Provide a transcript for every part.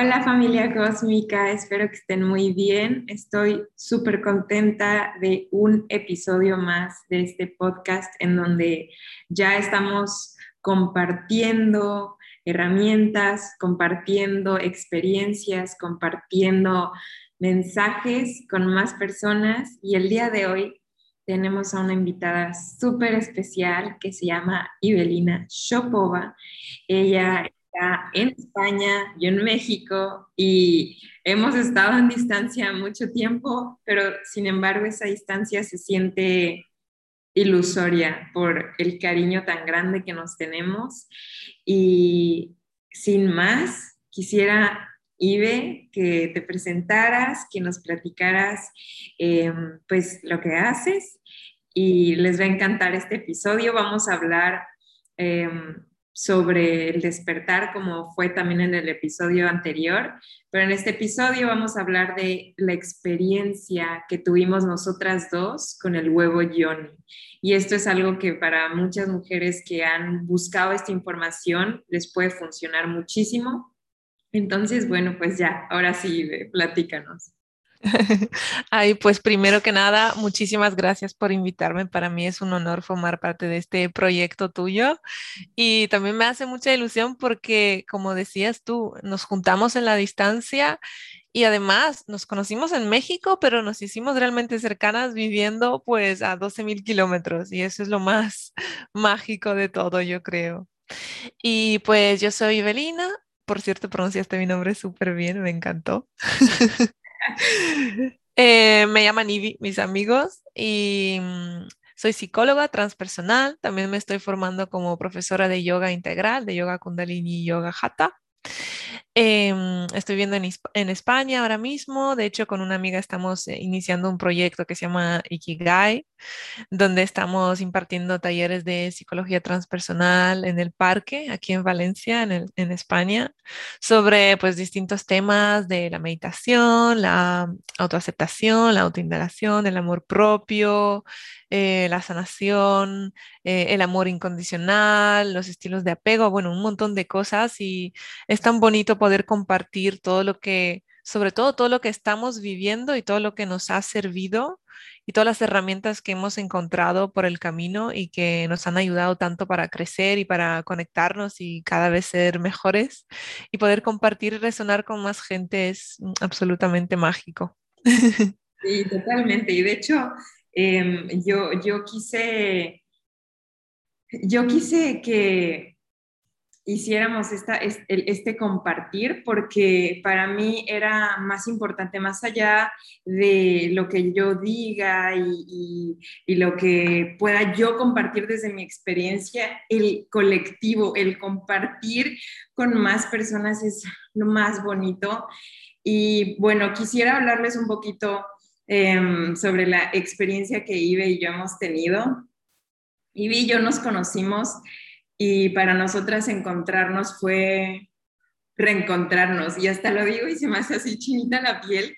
Hola familia cósmica, espero que estén muy bien. Estoy súper contenta de un episodio más de este podcast en donde ya estamos compartiendo herramientas, compartiendo experiencias, compartiendo mensajes con más personas y el día de hoy tenemos a una invitada súper especial que se llama Ivelina Shopova. Ella en España, yo en México y hemos estado en distancia mucho tiempo, pero sin embargo esa distancia se siente ilusoria por el cariño tan grande que nos tenemos. Y sin más, quisiera, Ibe, que te presentaras, que nos platicaras em, pues lo que haces y les va a encantar este episodio. Vamos a hablar em, sobre el despertar, como fue también en el episodio anterior, pero en este episodio vamos a hablar de la experiencia que tuvimos nosotras dos con el huevo Johnny. Y esto es algo que para muchas mujeres que han buscado esta información les puede funcionar muchísimo. Entonces, bueno, pues ya, ahora sí, platícanos. Ay, pues primero que nada, muchísimas gracias por invitarme. Para mí es un honor formar parte de este proyecto tuyo y también me hace mucha ilusión porque, como decías tú, nos juntamos en la distancia y además nos conocimos en México, pero nos hicimos realmente cercanas viviendo pues a 12 mil kilómetros y eso es lo más mágico de todo, yo creo. Y pues yo soy Evelina, por cierto, pronunciaste mi nombre súper bien, me encantó. Eh, me llaman Ivy, mis amigos, y mm, soy psicóloga transpersonal. También me estoy formando como profesora de yoga integral, de yoga kundalini y yoga hatha. Em, estoy viendo en, España ahora mismo. De hecho, con una amiga estamos eh, iniciando un proyecto que se llama Ikigai, donde estamos impartiendo talleres de psicología transpersonal en el parque, aquí en Valencia, en, en España, sobre pues distintos temas de la meditación, la autoaceptación, la autoindagación, el amor propio, eh, la sanación, eh, el amor incondicional, los estilos de apego, bueno, un montón de cosas y es tan bonito poder compartir todo lo que, sobre todo todo lo que estamos viviendo y todo lo que nos ha servido y todas las herramientas que hemos encontrado por el camino y que nos han ayudado tanto para crecer y para conectarnos y cada vez ser mejores y poder compartir y resonar con más gente es mm, absolutamente mágico. Sí, totalmente. Y de hecho, em, yo, yo quise, yo quise que hiciéramos esta, este compartir porque para mí era más importante, más allá de lo que yo diga y, lo que pueda yo compartir desde mi experiencia, el colectivo, el compartir con más personas es lo más bonito. Y bueno, quisiera hablarles un poquito em, sobre la experiencia que Ibe y yo hemos tenido. Ibe y yo nos conocimos y para nosotras encontrarnos fue reencontrarnos. Y hasta lo digo y se me hace así chinita la piel.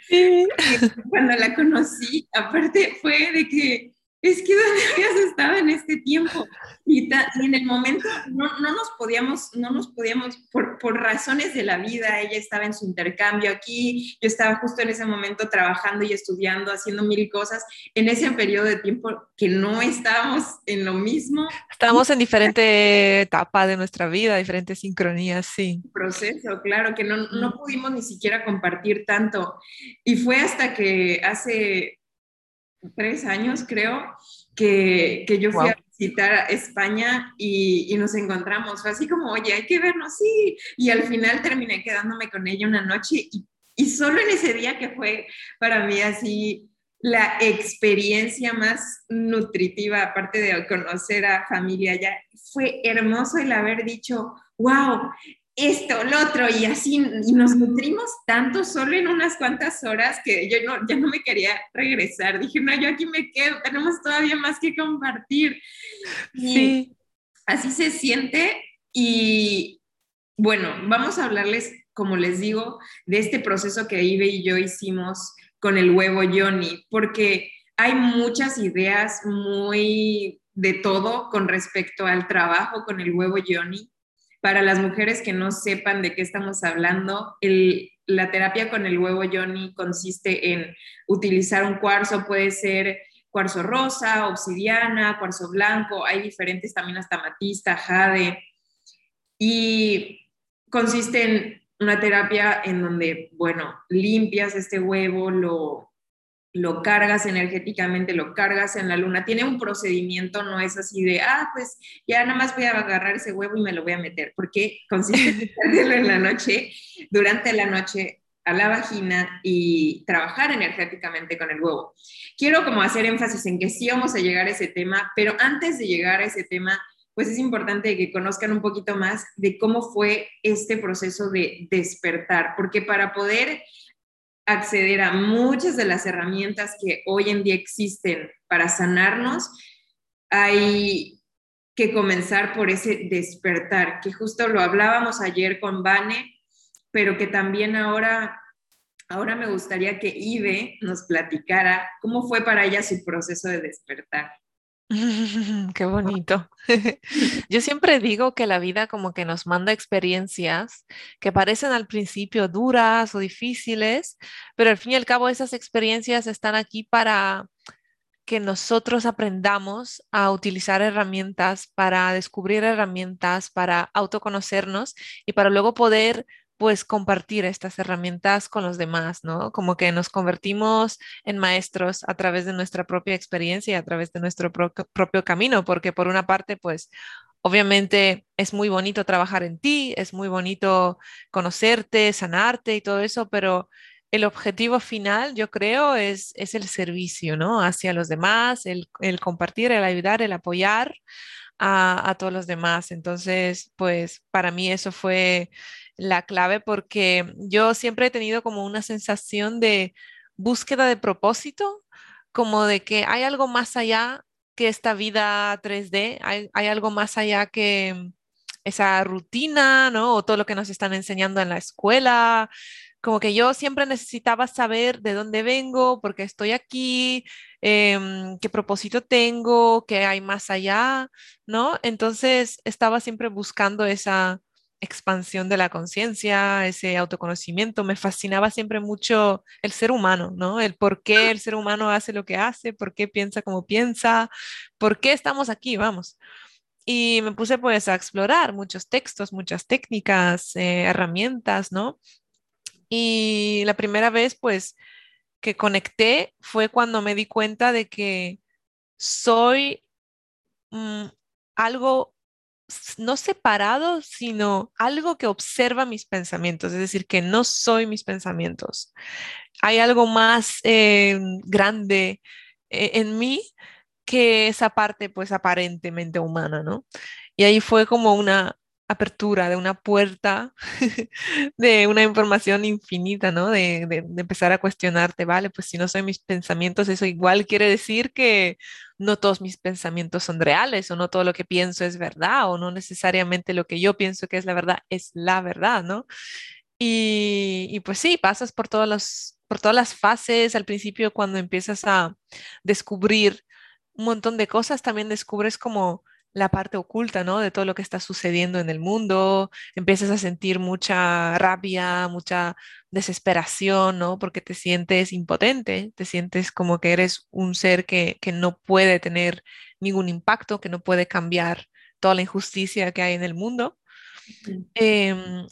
Cuando la conocí, aparte fue de que es que ¿dónde habías estado en este tiempo? Y, en el momento no, no, nos podíamos, no nos podíamos, por, por, razones de la vida, ella estaba en su intercambio aquí, yo estaba justo en ese momento trabajando y estudiando, haciendo mil cosas, en ese periodo de tiempo que no estábamos en lo mismo. Estábamos en diferente etapa de nuestra vida, diferentes sincronías, sí. Proceso, claro, que no, no pudimos ni siquiera compartir tanto. Y fue hasta que hace tres años, creo, que, que yo fui a visitar España y, y, nos encontramos. Fue así como, oye, hay que vernos, sí. Y al final terminé quedándome con ella una noche y, y solo en ese día que fue para mí así la experiencia más nutritiva, aparte de conocer a familia ya, fue hermoso el haber dicho, wow, esto, lo otro, y así, y nos nutrimos tanto solo en unas cuantas horas que yo no, ya no me quería regresar. Dije, no, yo aquí me quedo, tenemos todavía más que compartir. sí. Así se siente y bueno, vamos a hablarles, como les digo, de este proceso que Ibe y yo hicimos con el huevo Johnny, porque hay muchas ideas muy de todo con respecto al trabajo con el huevo Johnny para las mujeres que no sepan de qué estamos hablando, la terapia con el huevo Johnny consiste en utilizar un cuarzo, puede ser cuarzo rosa, obsidiana, cuarzo blanco, hay diferentes también hasta matista, jade, y consiste en una terapia en donde, bueno, limpias este huevo, lo, lo cargas energéticamente, lo cargas en la luna. Tiene un procedimiento, no es así de, ah, pues ya nada más voy a agarrar ese huevo y me lo voy a meter, porque consiste en meterlo en la noche, durante la noche a la vagina y trabajar energéticamente con el huevo. Quiero como hacer énfasis en que sí vamos a llegar a ese tema, pero antes de llegar a ese tema, pues es importante que conozcan un poquito más de cómo fue este proceso de despertar, porque para poder acceder a muchas de las herramientas que hoy en día existen para sanarnos, hay que comenzar por ese despertar, que justo lo hablábamos ayer con Vane, pero que también ahora, ahora me gustaría que Ive nos platicara cómo fue para ella su proceso de despertar. Qué bonito. Yo siempre digo que la vida como que nos manda experiencias que parecen al principio duras o difíciles, pero al fin y al cabo esas experiencias están aquí para que nosotros aprendamos a utilizar herramientas, para descubrir herramientas, para autoconocernos y para luego poder pues compartir estas herramientas con los demás, ¿no? Como que nos convertimos en maestros a través de nuestra propia experiencia y a través de nuestro propio camino, porque por una parte, pues obviamente es muy bonito trabajar en ti, es muy bonito conocerte, sanarte y todo eso, pero el objetivo final, yo creo, es, es el servicio, ¿no? Hacia los demás, el, el compartir, el ayudar, el apoyar a, a, todos los demás. Entonces, pues para mí eso fue la clave porque yo siempre he tenido como una sensación de búsqueda de propósito, como de que hay algo más allá que esta vida 3D, hay, hay algo más allá que esa rutina, ¿no? O todo lo que nos están enseñando en la escuela. Como que yo siempre necesitaba saber de dónde vengo, por qué estoy aquí, em, qué propósito tengo, qué hay más allá, ¿no? Entonces estaba siempre buscando esa, expansión de la conciencia, ese autoconocimiento. Me fascinaba siempre mucho el ser humano, ¿no? El por qué el ser humano hace lo que hace, por qué piensa como piensa, por qué estamos aquí, vamos. Y me puse pues a explorar muchos textos, muchas técnicas, eh, herramientas, ¿no? Y la primera vez pues que conecté fue cuando me di cuenta de que soy mm, algo no separado, sino algo que observa mis pensamientos, es decir, que no soy mis pensamientos. Hay algo más eh, grande eh, en mí que esa parte pues aparentemente humana, ¿no? Y ahí fue como una, apertura, de una puerta, de una información infinita, ¿no? De, de, empezar a cuestionarte, vale, pues si no son mis pensamientos, eso igual quiere decir que no todos mis pensamientos son reales o no todo lo que pienso es verdad o no necesariamente lo que yo pienso que es la verdad es la verdad, ¿no? Y, y pues sí, pasas por todas, las, por todas las fases, al principio cuando empiezas a descubrir un montón de cosas, también descubres como la parte oculta, ¿no? De todo lo que está sucediendo en el mundo, empiezas a sentir mucha rabia, mucha desesperación, ¿no? Porque te sientes impotente, te sientes como que eres un ser que, no puede tener ningún impacto, que no puede cambiar toda la injusticia que hay en el mundo. Em,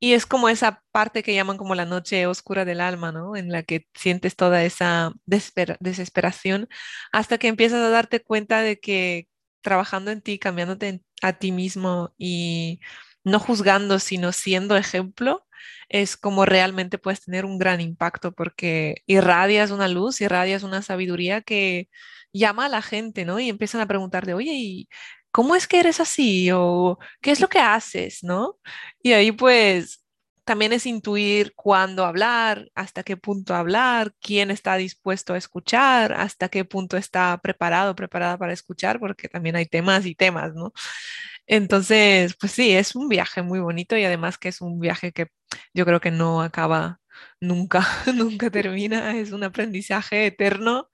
y es como esa parte que llaman como la noche oscura del alma, ¿no? En la que sientes toda esa desesperación hasta que empiezas a darte cuenta de que trabajando en ti, cambiándote a ti mismo y no juzgando, sino siendo ejemplo, es como realmente puedes tener un gran impacto porque irradias una luz, irradias una sabiduría que llama a la gente, ¿no? Y empiezan a preguntarte, oye, ¿y cómo es que eres así? ¿O qué es lo que haces? ¿No? Y ahí pues también es intuir cuándo hablar, hasta qué punto hablar, quién está dispuesto a escuchar, hasta qué punto está preparado, preparada para escuchar, porque también hay temas y temas, ¿no? Entonces, pues sí, es un viaje muy bonito y además que es un viaje que yo creo que no acaba nunca, nunca termina, es un aprendizaje eterno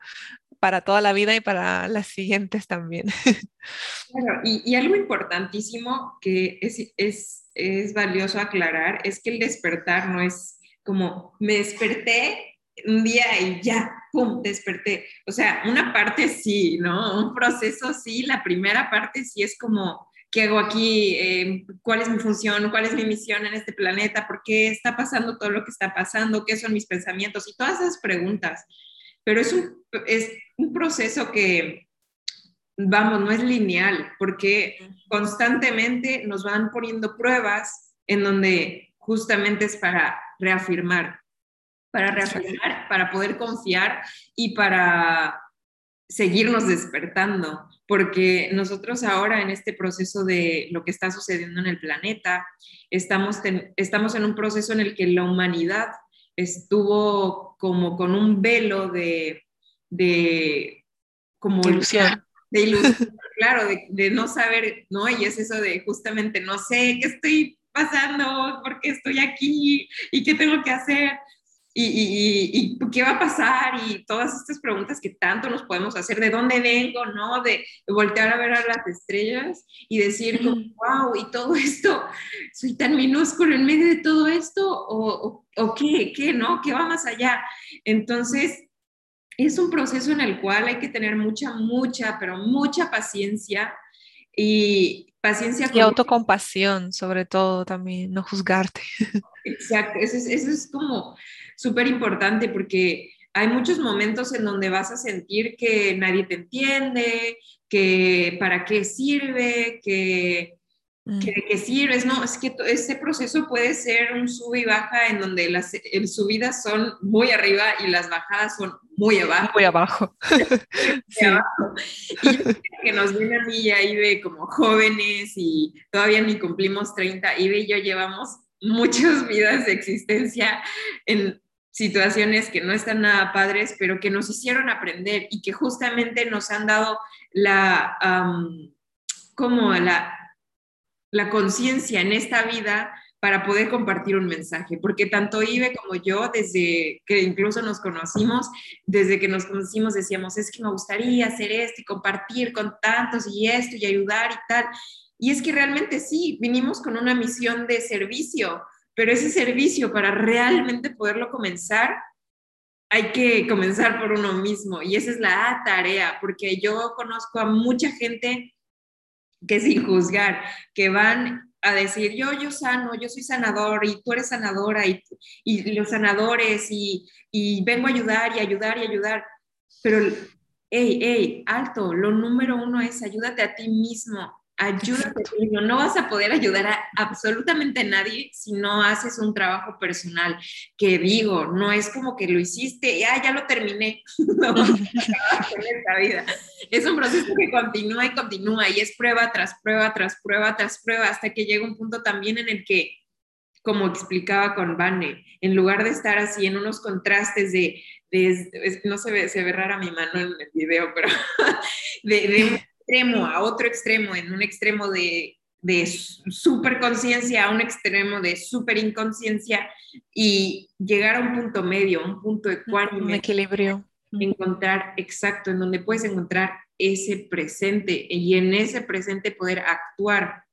para toda la vida y para las siguientes también. Claro, y, algo importantísimo que es, es, es valioso aclarar es que el despertar no es como me desperté un día y ya, ¡pum!, desperté. O sea, una parte sí, ¿no? Un proceso sí, la primera parte sí es como, ¿qué hago aquí? Eh, ¿Cuál es mi función? ¿Cuál es mi misión en este planeta? ¿Por qué está pasando todo lo que está pasando? ¿Qué son mis pensamientos? Y todas esas preguntas. Pero es un, es un proceso que, vamos, no es lineal, porque constantemente nos van poniendo pruebas en donde justamente es para reafirmar, para reafirmar, para poder confiar y para seguirnos despertando, porque nosotros ahora en este proceso de lo que está sucediendo en el planeta, estamos, estamos en un proceso en el que la humanidad estuvo como con un velo de, de como ilusión. De ilusión, claro, de, de, no saber, ¿no? Y es eso de justamente no sé qué estoy pasando, por qué estoy aquí y qué tengo que hacer y, qué va a pasar y todas estas preguntas que tanto nos podemos hacer, de dónde vengo, ¿no? De, voltear a ver a las estrellas y decir, wow, y todo esto, soy tan minúsculo en medio de todo esto, o, o, qué, qué, ¿no? ¿Qué va más allá? Entonces, es un proceso en el cual hay que tener mucha, mucha, pero mucha paciencia y, paciencia. Y autocompasión, sobre todo también, no juzgarte. Exacto, eso es, eso es como súper importante porque hay muchos momentos en donde vas a sentir que nadie te entiende, que para qué sirve, que Mm. que, sirves, ¿no? Es que ese proceso puede ser un sub y baja en donde las subidas son muy arriba y las bajadas son muy abajo. Muy abajo. sí. Y que nos viene a mí y a Ibe como jóvenes y todavía ni cumplimos 30, Ibe y yo llevamos muchas vidas de existencia en situaciones que no están nada padres, pero que nos hicieron aprender y que justamente nos han dado la, como la la conciencia en esta vida para poder compartir un mensaje, porque tanto Ibe como yo, desde que incluso nos conocimos, desde que nos conocimos decíamos, es que me gustaría hacer esto y compartir con tantos y esto y ayudar y tal. Y es que realmente sí, vinimos con una misión de servicio, pero ese servicio para realmente poderlo comenzar, hay que comenzar por uno mismo y esa es la tarea, porque yo conozco a mucha gente que sin juzgar, que van a decir, yo, yo sano, yo soy sanador y tú eres sanadora y, y los sanadores y, y, vengo a ayudar y ayudar y ayudar. Pero, hey, hey, alto, lo número uno es ayúdate a ti mismo, ayúdate No vas a poder ayudar a absolutamente nadie si no haces un trabajo personal. Que digo, no es como que lo hiciste ah, ya lo terminé. no, esta vida. Es un proceso que continúa y continúa y es prueba tras prueba, tras prueba, tras prueba, hasta que llega un punto también en el que como explicaba con Vane, en lugar de estar así en unos contrastes de, no se ve, se ve rara mi mano en el video, pero de, de extremo a otro extremo, en un extremo de, de super conciencia a un extremo de super inconsciencia y llegar a un punto medio, un punto de Un equilibrio. Encontrar, exacto, en donde puedes encontrar ese presente y en ese presente poder actuar.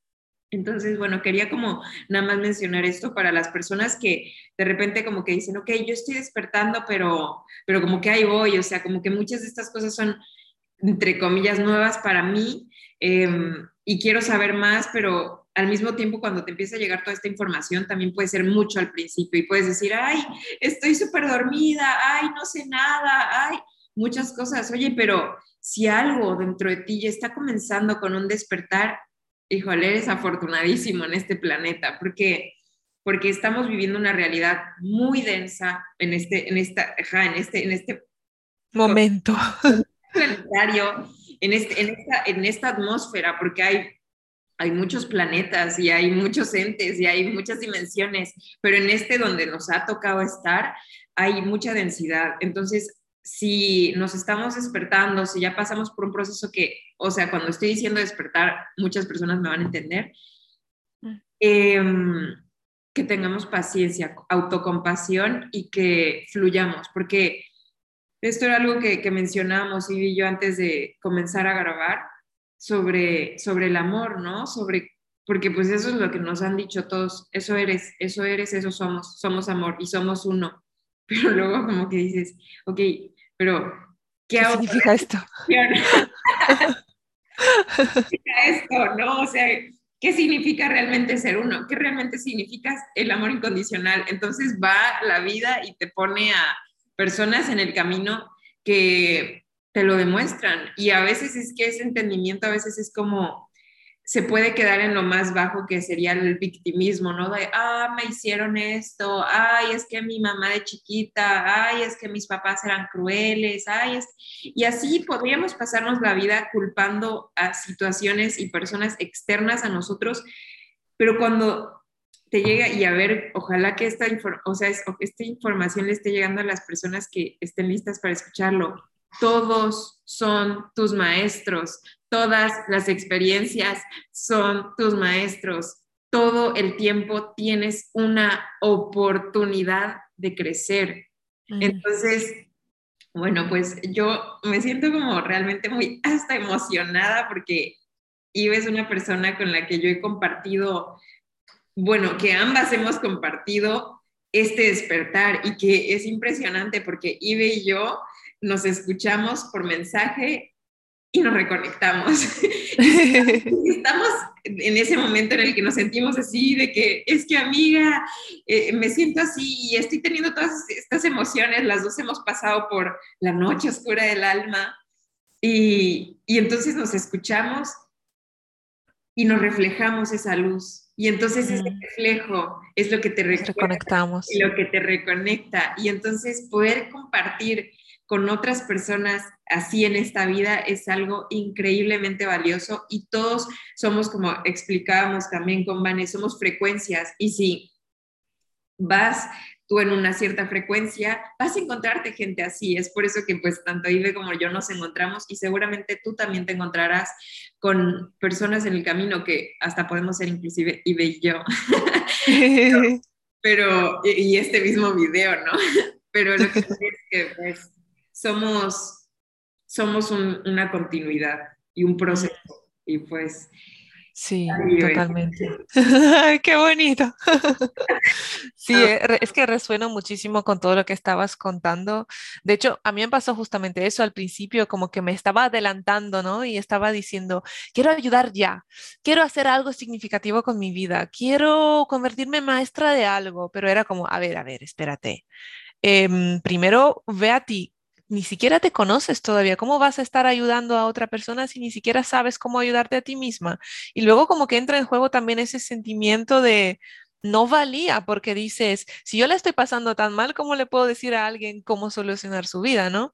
Entonces, bueno, quería como nada más mencionar esto para las personas que de repente como que dicen, ok, yo estoy despertando, pero, pero como que ahí voy, o sea, como que muchas de estas cosas son entre comillas, nuevas para mí em, y quiero saber más, pero al mismo tiempo cuando te empieza a llegar toda esta información también puede ser mucho al principio y puedes decir, ay, estoy súper dormida, ay, no sé nada, ay, muchas cosas. Oye, pero si algo dentro de ti ya está comenzando con un despertar, híjole, eres afortunadísimo en este planeta, porque porque estamos viviendo una realidad muy densa en este, en esta, en este, en este momento. planetario, en, este, en, esta, en esta atmósfera, porque hay, hay muchos planetas y hay muchos entes y hay muchas dimensiones, pero en este donde nos ha tocado estar, hay mucha densidad. Entonces, si nos estamos despertando, si ya pasamos por un proceso que, o sea, cuando estoy diciendo despertar, muchas personas me van a entender, em, que tengamos paciencia, autocompasión y que fluyamos, porque esto era algo que, que mencionábamos y yo antes de comenzar a grabar sobre, sobre el amor, ¿no? Sobre, porque pues eso es lo que nos han dicho todos, eso eres, eso eres, eso somos, somos amor y somos uno. Pero luego como que dices, ok, pero ¿qué, significa esto? ¿Qué significa esto? ¿No? O sea, ¿qué significa realmente ser uno? ¿Qué realmente significa el amor incondicional? Entonces va la vida y te pone a personas en el camino que te lo demuestran. Y a veces es que ese entendimiento, a veces es como, se puede quedar en lo más bajo que sería el victimismo, ¿no? De, ah, me hicieron esto, ay, es que mi mamá de chiquita, ay, es que mis papás eran crueles, ay, es... Y así podríamos pasarnos la vida culpando a situaciones y personas externas a nosotros, pero cuando te llega y a ver, ojalá que esta, o sea, esta información le esté llegando a las personas que estén listas para escucharlo. Todos son tus maestros, todas las experiencias son tus maestros, todo el tiempo tienes una oportunidad de crecer. Entonces, bueno, pues yo me siento como realmente muy hasta emocionada porque Ive es una persona con la que yo he compartido, bueno, que ambas hemos compartido este despertar y que es impresionante porque Ibe y yo nos escuchamos por mensaje y nos reconectamos. Estamos en ese momento en el que nos sentimos así, de que es que amiga, eh, me siento así y estoy teniendo todas estas emociones, las dos hemos pasado por la noche oscura del alma y, y entonces nos escuchamos y nos reflejamos esa luz. Y entonces ese reflejo es lo que te reconectamos. Y lo que te reconecta. Y entonces poder compartir con otras personas así en esta vida es algo increíblemente valioso y todos somos, como explicábamos también con Vanes, somos frecuencias y si vas tú en una cierta frecuencia, vas a encontrarte gente así. Es por eso que pues tanto Ibe como yo nos encontramos y seguramente tú también te encontrarás con personas en el camino que hasta podemos ser inclusive Ibe y yo. pero, y este mismo video, ¿no? Pero lo que es que pues somos, somos una continuidad y un proceso. Y pues... Sí, totalmente. Qué bonito. sí, eh, es que resueno muchísimo con todo lo que estabas contando. De hecho, a mí me pasó justamente eso al principio, como que me estaba adelantando, ¿no? Y estaba diciendo, quiero ayudar ya, quiero hacer algo significativo con mi vida, quiero convertirme en maestra de algo, pero era como, a ver, a ver, espérate. Em, primero ve a ti, ni siquiera te conoces todavía. ¿Cómo vas a estar ayudando a otra persona si ni siquiera sabes cómo ayudarte a ti misma? Y luego como que entra en juego también ese sentimiento de no valía porque dices, si yo le estoy pasando tan mal, ¿cómo le puedo decir a alguien cómo solucionar su vida, no?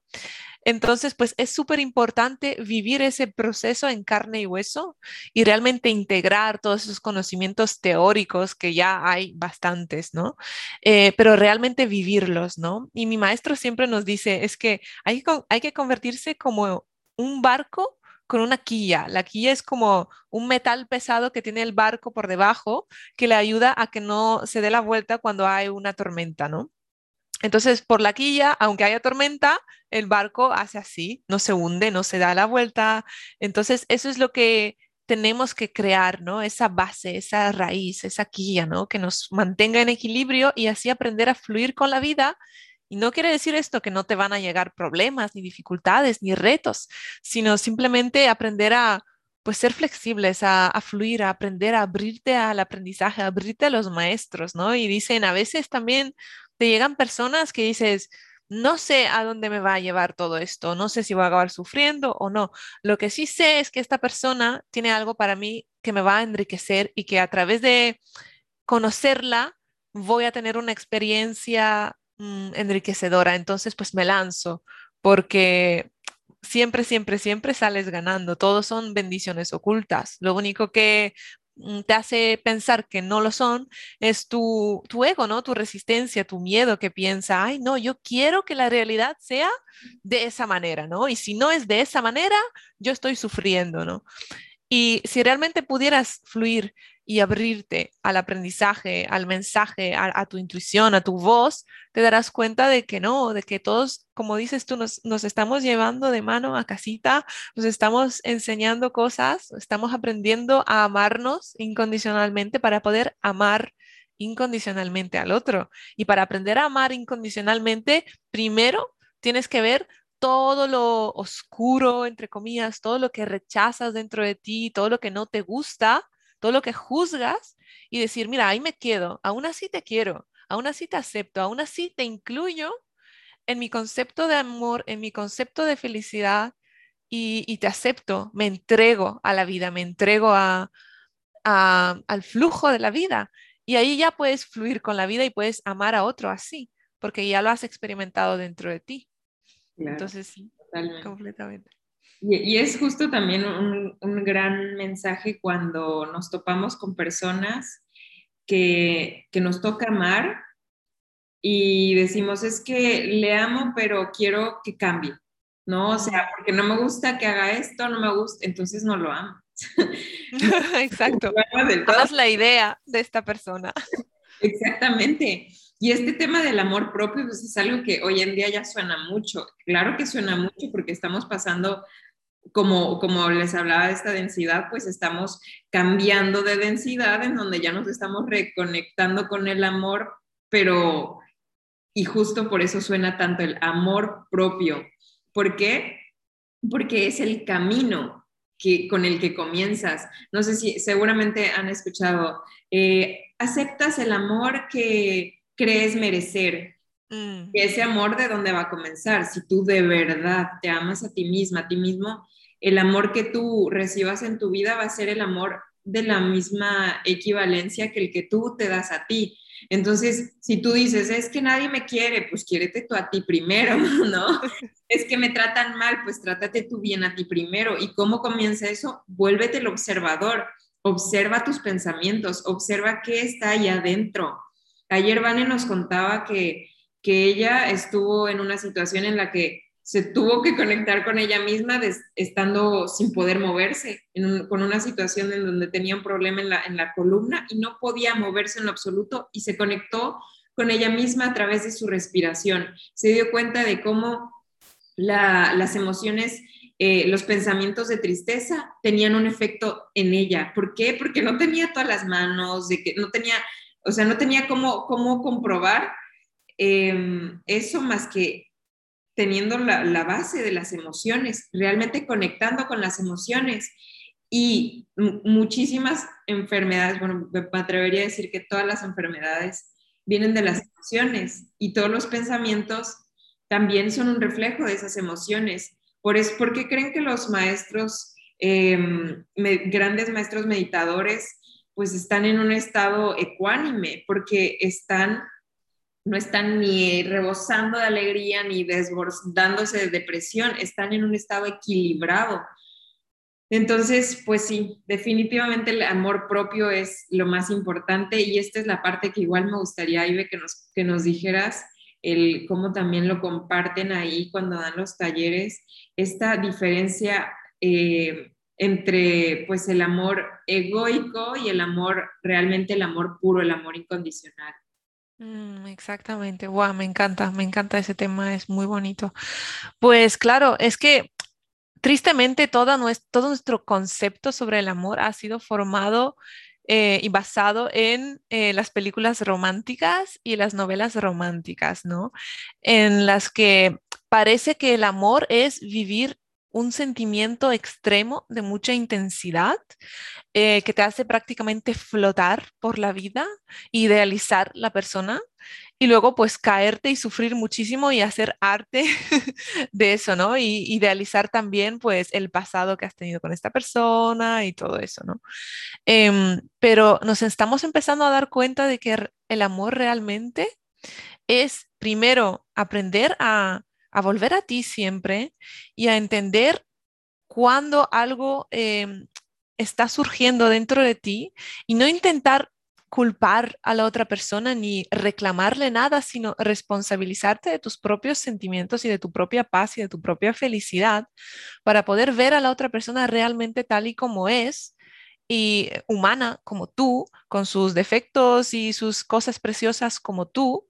Entonces, pues es súper importante vivir ese proceso en carne y hueso y realmente integrar todos esos conocimientos teóricos que ya hay bastantes, ¿no? Eh, pero realmente vivirlos, ¿no? Y mi maestro siempre nos dice, es que hay, hay que convertirse como un barco con una quilla. La quilla es como un metal pesado que tiene el barco por debajo que le ayuda a que no se dé la vuelta cuando hay una tormenta, ¿no? Entonces, por la quilla, aunque haya tormenta, el barco hace así, no se hunde, no se da la vuelta. Entonces, eso es lo que tenemos que crear, ¿no? Esa base, esa raíz, esa quilla, ¿no? Que nos mantenga en equilibrio y así aprender a fluir con la vida. Y no quiere decir esto que no te van a llegar problemas, ni dificultades, ni retos, sino simplemente aprender a, pues, ser flexibles, a, a fluir, a aprender a abrirte al aprendizaje, a abrirte a los maestros, ¿no? Y dicen, a veces también te llegan personas que dices, no sé a dónde me va a llevar todo esto, no sé si voy a acabar sufriendo o no. Lo que sí sé es que esta persona tiene algo para mí que me va a enriquecer y que a través de conocerla voy a tener una experiencia mm, enriquecedora. Entonces, pues me lanzo porque siempre, siempre, siempre sales ganando. Todos son bendiciones ocultas. Lo único que Mm, te hace pensar que no lo son, es tu, tu ego, ¿no? Tu resistencia, tu miedo que piensa, ay, no, yo quiero que la realidad sea de esa manera, ¿no? Y si no es de esa manera, yo estoy sufriendo, ¿no? Y si realmente pudieras fluir y abrirte al aprendizaje, al mensaje, a, tu intuición, a tu voz, te darás cuenta de que no, de que todos, como dices tú, nos, estamos llevando de mano a casita, nos estamos enseñando cosas, estamos aprendiendo a amarnos incondicionalmente para poder amar incondicionalmente al otro. Y para aprender a amar incondicionalmente, primero tienes que ver todo lo oscuro, entre comillas, todo lo que rechazas dentro de ti, todo lo que no te gusta, todo lo que juzgas y decir, mira, ahí me quedo, aún así te quiero, aún así te acepto, aún así te incluyo en mi concepto de amor, en mi concepto de felicidad y, te acepto, me entrego a la vida, me entrego a, al flujo de la vida. Y ahí ya puedes fluir con la vida y puedes amar a otro así, porque ya lo has experimentado dentro de ti. Entonces, sí, completamente. Y, es justo también un, un, gran mensaje cuando nos topamos con personas que, que nos toca amar y decimos, es que le amo, pero quiero que cambie, ¿no? O sea, porque no me gusta que haga esto, no me gusta, entonces no lo amo. Exacto. Amas la idea de esta persona. Exactamente. Y este tema del amor propio pues es algo que hoy en día ya suena mucho. Claro que suena mucho porque estamos pasando, como, como les hablaba de esta densidad, pues estamos cambiando de densidad en donde ya nos estamos reconectando con el amor, pero, y justo por eso suena tanto el amor propio. ¿Por qué? Porque es el camino, que, con el que comienzas. No sé si seguramente han escuchado, eh, aceptas el amor que crees merecer. Mm. ese amor de dónde va a comenzar. Si tú de verdad te amas a ti misma, a ti mismo, el amor que tú recibas en tu vida va a ser el amor de la misma equivalencia que el que tú te das a ti. Entonces, si tú dices, es que nadie me quiere, pues quiérete tú a ti primero, ¿no? es que me tratan mal, pues trátate tú bien a ti primero. ¿Y cómo comienza eso? Vuélvete el observador, observa tus pensamientos, observa qué está ahí adentro. Ayer Vane nos contaba que, que ella estuvo en una situación en la que se tuvo que conectar con ella misma estando sin poder moverse, con una situación en donde tenía un problema en la, en la columna y no podía moverse en lo absoluto y se conectó con ella misma a través de su respiración. Se dio cuenta de cómo las emociones, eh, los pensamientos de tristeza tenían un efecto en ella. ¿Por qué? Porque no tenía todas las manos, de que no tenía, o sea, no tenía cómo, cómo comprobar em, eso más que teniendo la, base de las emociones, realmente conectando con las emociones. Y muchísimas enfermedades, bueno, me atrevería a decir que todas las enfermedades vienen de las emociones y todos los pensamientos también son un reflejo de esas emociones. Por, es, ¿Por qué creen que los maestros, em, grandes maestros meditadores, pues están en un estado ecuánime? Porque están no están ni rebosando de alegría ni desbordándose de depresión, están en un estado equilibrado. Entonces, pues sí, definitivamente el amor propio es lo más importante y esta es la parte que igual me gustaría, Ibe, que nos, que nos dijeras el cómo también lo comparten ahí cuando dan los talleres, esta diferencia eh, entre pues el amor egoico y el amor, realmente el amor puro, el amor incondicional. Mm, exactamente, wow, me encanta, me encanta ese tema, es muy bonito. Pues claro, es que tristemente todo nuestro concepto sobre el amor ha sido formado eh, y basado en eh, las películas románticas y las novelas románticas, ¿no? En las que parece que el amor es vivir un sentimiento extremo de mucha intensidad eh, que te hace prácticamente flotar por la vida, idealizar la persona y luego pues caerte y sufrir muchísimo y hacer arte de eso, ¿no? Y idealizar también pues el pasado que has tenido con esta persona y todo eso, ¿no? Em, pero nos estamos empezando a dar cuenta de que el amor realmente es primero aprender a a volver a ti siempre y a entender cuando algo em, está surgiendo dentro de ti y no intentar culpar a la otra persona ni reclamarle nada, sino responsabilizarte de tus propios sentimientos y de tu propia paz y de tu propia felicidad para poder ver a la otra persona realmente tal y como es y humana como tú, con sus defectos y sus cosas preciosas como tú,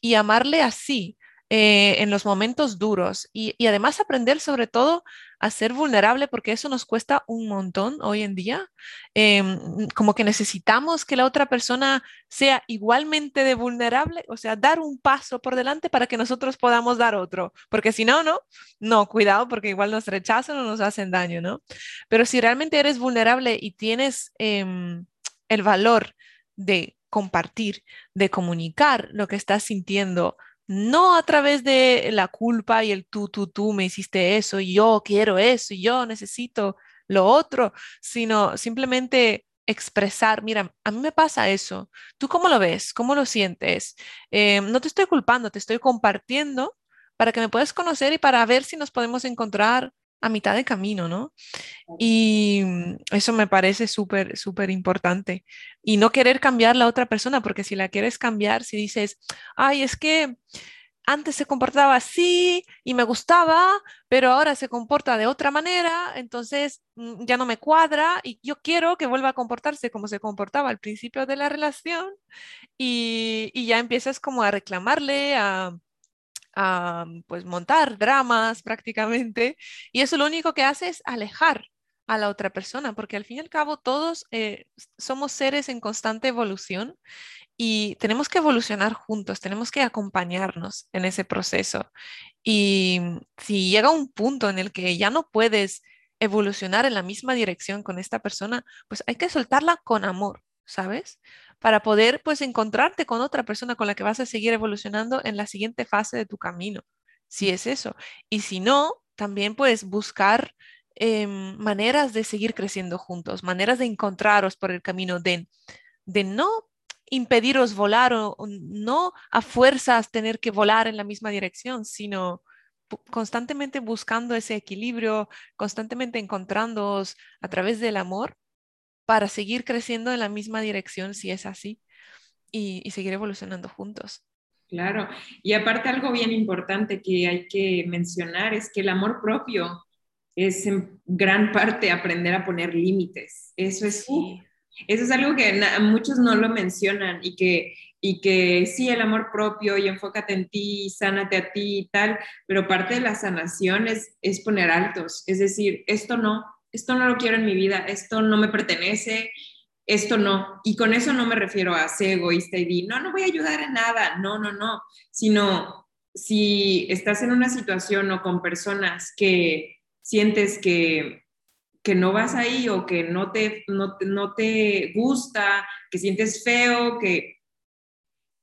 y amarle así, eh, en los momentos duros y, además aprender sobre todo a ser vulnerable porque eso nos cuesta un montón hoy en día. Em, como que necesitamos que la otra persona sea igualmente de vulnerable, o sea, dar un paso por delante para que nosotros podamos dar otro, porque si no, no, no, cuidado porque igual nos rechazan o nos hacen daño, ¿no? Pero si realmente eres vulnerable y tienes em, el valor de compartir, de comunicar lo que estás sintiendo, no a través de la culpa y el tú, tú, tú me hiciste eso, y yo quiero eso, y yo necesito lo otro, sino simplemente expresar, mira, a mí me pasa eso, ¿tú cómo lo ves? ¿Cómo lo sientes? Eh, no te estoy culpando, te estoy compartiendo para que me puedas conocer y para ver si nos podemos encontrar a mitad de camino, ¿no? Y mm, eso me parece súper, súper importante. Y no querer cambiar la otra persona, porque si la quieres cambiar, si dices, ay, es que antes se comportaba así y me gustaba, pero ahora se comporta de otra manera, entonces mm, ya no me cuadra y yo quiero que vuelva a comportarse como se comportaba al principio de la relación y, y ya empiezas como a reclamarle, a a pues montar dramas prácticamente y eso lo único que hace es alejar a la otra persona, porque al fin y al cabo todos eh, somos seres en constante evolución y tenemos que evolucionar juntos, tenemos que acompañarnos en ese proceso. Y si llega un punto en el que ya no puedes evolucionar en la misma dirección con esta persona, pues hay que soltarla con amor, ¿sabes? Para poder pues encontrarte con otra persona con la que vas a seguir evolucionando en la siguiente fase de tu camino, si es eso. Y si no, también puedes buscar em, maneras de seguir creciendo juntos, maneras de encontraros por el camino, de, de no impediros volar o, no a fuerzas tener que volar en la misma dirección, sino constantemente buscando ese equilibrio, constantemente encontrándoos a través del amor para seguir creciendo en la misma dirección si es así y, seguir evolucionando juntos. Claro, y aparte algo bien importante que hay que mencionar es que el amor propio es en gran parte aprender a poner límites. Eso es, eso es algo que muchos no lo mencionan y que, y que sí, el amor propio y enfócate en ti, sánate a ti y tal, pero parte de la sanación es, es poner altos, es decir, esto no, esto no lo quiero en mi vida, esto no me pertenece, esto no. Y con eso no me refiero a ser egoísta y di, no, no voy a ayudar en nada, no, no, no, sino si estás en una situación o con personas que sientes que, que no vas ahí o que no te, no, no te gusta, que sientes feo, que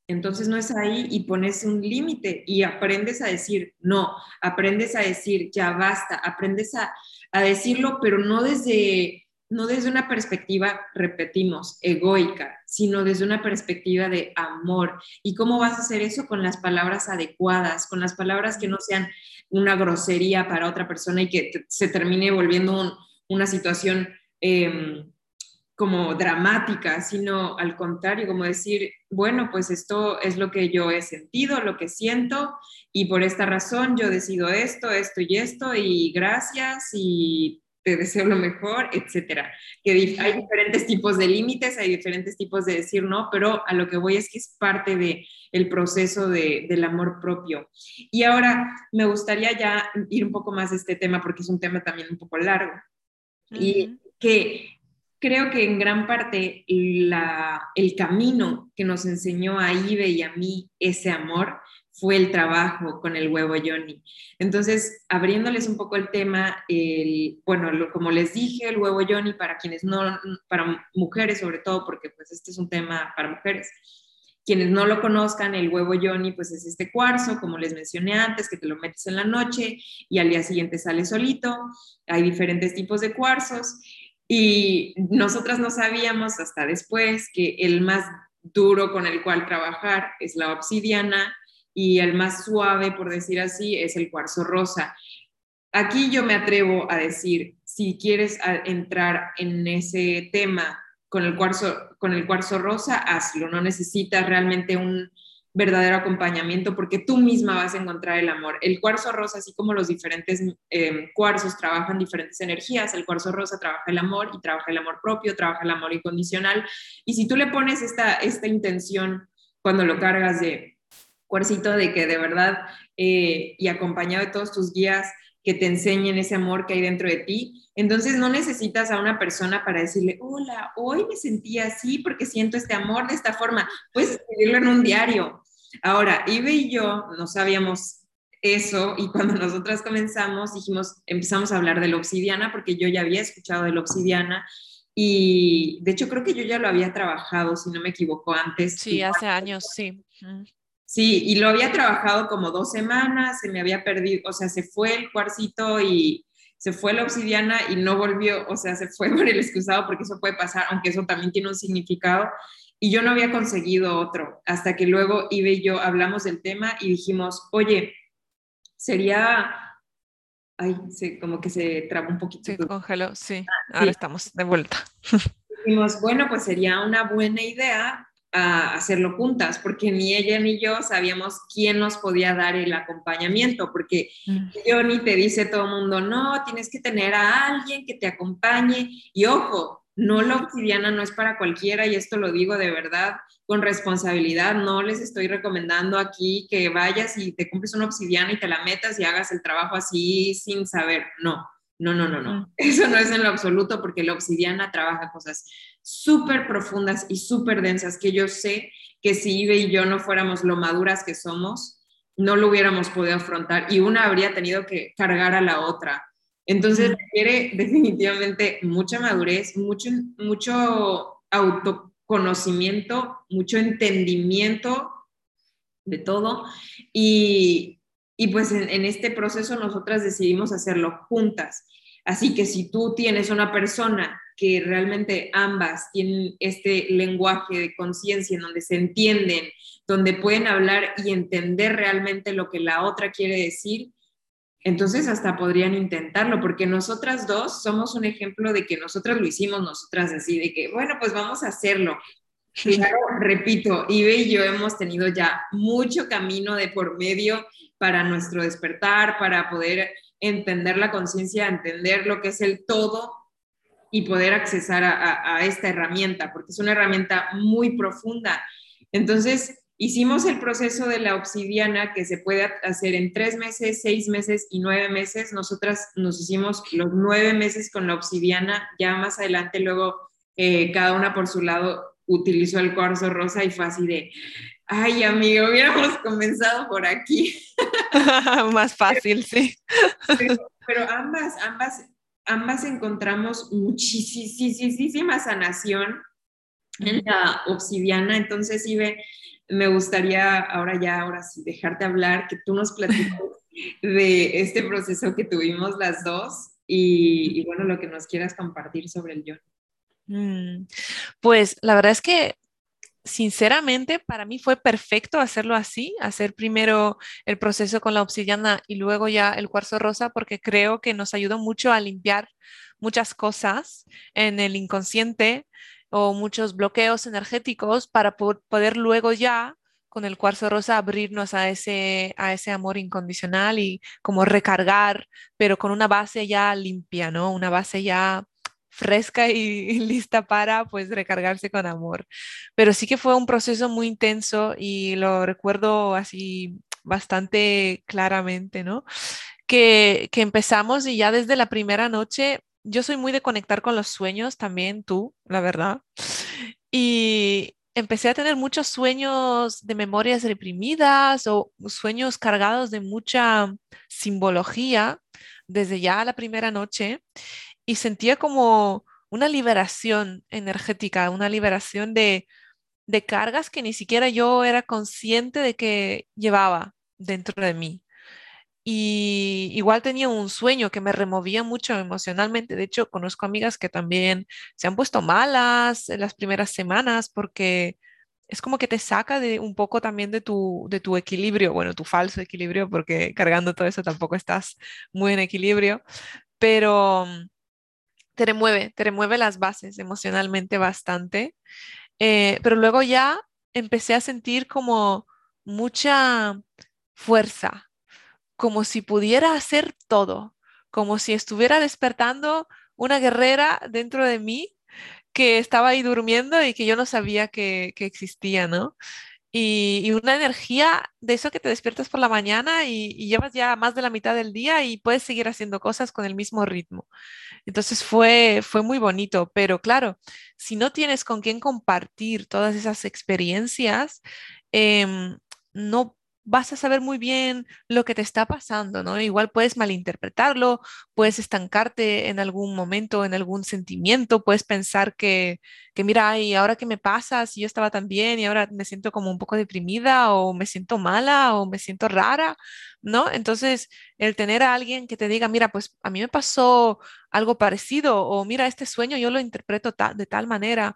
entonces no es ahí y pones un límite y aprendes a decir no, aprendes a decir ya basta, aprendes a, a decirlo, pero no desde, no desde una perspectiva, repetimos, egoica, sino desde una perspectiva de amor. ¿Y cómo vas a hacer eso? Con las palabras adecuadas, con las palabras que no sean una grosería para otra persona y que se termine volviendo una situación em, como dramática, sino al contrario, como decir, bueno, pues esto es lo que yo he sentido, lo que siento, y por esta razón yo decido esto, esto y esto, y gracias, y te deseo lo mejor, etcétera. Que hay diferentes tipos de límites, hay diferentes tipos de decir no, pero a lo que voy es que es parte de el proceso de, del amor propio. Y ahora me gustaría ya ir un poco más de este tema porque es un tema también un poco largo. Y que creo que en gran parte el camino que nos enseñó a Ibe y a mí ese amor fue el trabajo con el huevo Johnny. Entonces, abriéndoles un poco el tema, el, bueno, como les dije, el huevo Johnny para quienes no, para mujeres sobre todo, porque pues este es un tema para mujeres. Quienes no lo conozcan, el huevo Johnny, pues es este cuarzo, como les mencioné antes, que te lo metes en la noche y al día siguiente sale solito. Hay diferentes tipos de cuarzos y nosotras no sabíamos hasta después que el más duro con el cual trabajar es la obsidiana y el más suave, por decir así, es el cuarzo rosa. Aquí yo me atrevo a decir, si quieres entrar en ese tema con el cuarzo, con el cuarzo rosa, hazlo. No necesitas realmente un verdadero acompañamiento porque tú misma vas a encontrar el amor. El cuarzo rosa, así como los diferentes eh, cuarzos trabajan diferentes energías, el cuarzo rosa trabaja el amor y trabaja el amor propio, trabaja el amor incondicional. Y si tú le pones esta, esta intención cuando lo cargas de cuarcito de que de verdad eh, y acompañado de todos tus guías, que te enseñen ese amor que hay dentro de ti. Entonces no necesitas a una persona para decirle, hola, hoy me sentí así porque siento este amor de esta forma. Puedes escribirlo en un diario. Ahora, Ibe y yo no sabíamos eso y cuando nosotras comenzamos dijimos, empezamos a hablar de la obsidiana porque yo ya había escuchado de la obsidiana y de hecho creo que yo ya lo había trabajado, si no me equivoco, antes. Sí, hace años, sí. Sí, y lo había trabajado como dos semanas, se me había perdido, o sea, se fue el cuarcito y se fue la obsidiana y no volvió, o sea, se fue por el excusado porque eso puede pasar, aunque eso también tiene un significado. Y yo no había conseguido otro, hasta que luego Ibe y yo hablamos del tema y dijimos, oye, sería, ay, se, como que se trabó un poquito. Se congeló, sí, ah, ahora estamos de vuelta. Dijimos, bueno, pues sería una buena idea a hacerlo juntas, porque ni ella ni yo sabíamos quién nos podía dar el acompañamiento, porque mm. yo ni te dice todo el mundo, no, tienes que tener a alguien que te acompañe. Y ojo, no la obsidiana no es para cualquiera y esto lo digo de verdad con responsabilidad. No les estoy recomendando aquí que vayas y te compres una obsidiana y te la metas y hagas el trabajo así sin saber. No, no, no, no, no. Eso no es en lo absoluto porque la obsidiana trabaja cosas súper profundas y súper densas que yo sé que si Ibe y yo no fuéramos lo maduras que somos, no lo hubiéramos podido afrontar y una habría tenido que cargar a la otra. Entonces requiere definitivamente mucha madurez, mucho, mucho autoconocimiento, mucho entendimiento de todo y, y pues en, este proceso nosotras decidimos hacerlo juntas. Así que si tú tienes una persona que realmente ambas tienen este lenguaje de conciencia en donde se entienden, donde pueden hablar y entender realmente lo que la otra quiere decir, entonces hasta podrían intentarlo, porque nosotras dos somos un ejemplo de que nosotras lo hicimos, nosotras así, de que, bueno, pues vamos a hacerlo. Claro, repito, Ibe y yo hemos tenido ya mucho camino de por medio para nuestro despertar, para poder entender la conciencia, entender lo que es el todo y poder accesar a, esta herramienta, porque es una herramienta muy profunda. Entonces, hicimos el proceso de la obsidiana que se puede hacer en tres meses, seis meses y nueve meses. Nosotras nos hicimos los nueve meses con la obsidiana, ya más adelante luego eh, cada una por su lado utilizó el cuarzo rosa y fue así de, ay amigo, hubiéramos comenzado por aquí. Más fácil, sí. Pero, ambas, ambas, ambas encontramos muchísima sanación en la obsidiana. Entonces, Ibe, me gustaría ahora ya, ahora sí, dejarte hablar, que tú nos platiques de este proceso que tuvimos las dos y, bueno, lo que nos quieras compartir sobre el yo. Mm, pues la verdad es que sinceramente, para mí fue perfecto hacerlo así, hacer primero el proceso con la obsidiana y luego ya el cuarzo rosa, porque creo que nos ayudó mucho a limpiar muchas cosas en el inconsciente o muchos bloqueos energéticos para poder luego ya con el cuarzo rosa abrirnos a ese, a ese amor incondicional y como recargar, pero con una base ya limpia, ¿no? Una base ya fresca y, lista para pues recargarse con amor. Pero sí que fue un proceso muy intenso y lo recuerdo así bastante claramente, ¿no? Que, que empezamos y ya desde la primera noche, yo soy muy de conectar con los sueños, también tú, la verdad. Y, empecé a tener muchos sueños de memorias reprimidas o sueños cargados de mucha simbología desde ya la primera noche y sentía como una liberación energética, una liberación de, cargas que ni siquiera yo era consciente de que llevaba dentro de mí. Y igual tenía un sueño que me removía mucho emocionalmente. De hecho, conozco amigas que también se han puesto malas en las primeras semanas porque es como que te saca de un poco también de tu, de tu equilibrio, bueno, tu falso equilibrio, porque cargando todo eso tampoco estás muy en equilibrio, pero te remueve, te remueve las bases emocionalmente bastante. Eh, pero luego ya empecé a sentir como mucha fuerza, como si pudiera hacer todo, como si estuviera despertando una guerrera dentro de mí que estaba ahí durmiendo y que yo no sabía que, existía, ¿no? Y, una energía de eso que te despiertas por la mañana y, llevas ya más de la mitad del día y puedes seguir haciendo cosas con el mismo ritmo. Entonces fue, fue muy bonito, pero claro, si no tienes con quién compartir todas esas experiencias, em, no vas a saber muy bien lo que te está pasando, ¿no? Igual puedes malinterpretarlo, puedes estancarte en algún momento, en algún sentimiento, puedes pensar que, que mira, y ahora qué me pasa, si yo estaba tan bien y ahora me siento como un poco deprimida o me siento mala o me siento rara, ¿no? Entonces, el tener a alguien que te diga, mira, pues a mí me pasó algo parecido o mira, este sueño yo lo interpreto de tal manera,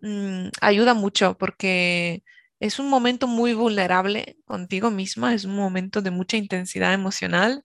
mm, ayuda mucho porque es un momento muy vulnerable contigo misma, es un momento de mucha intensidad emocional.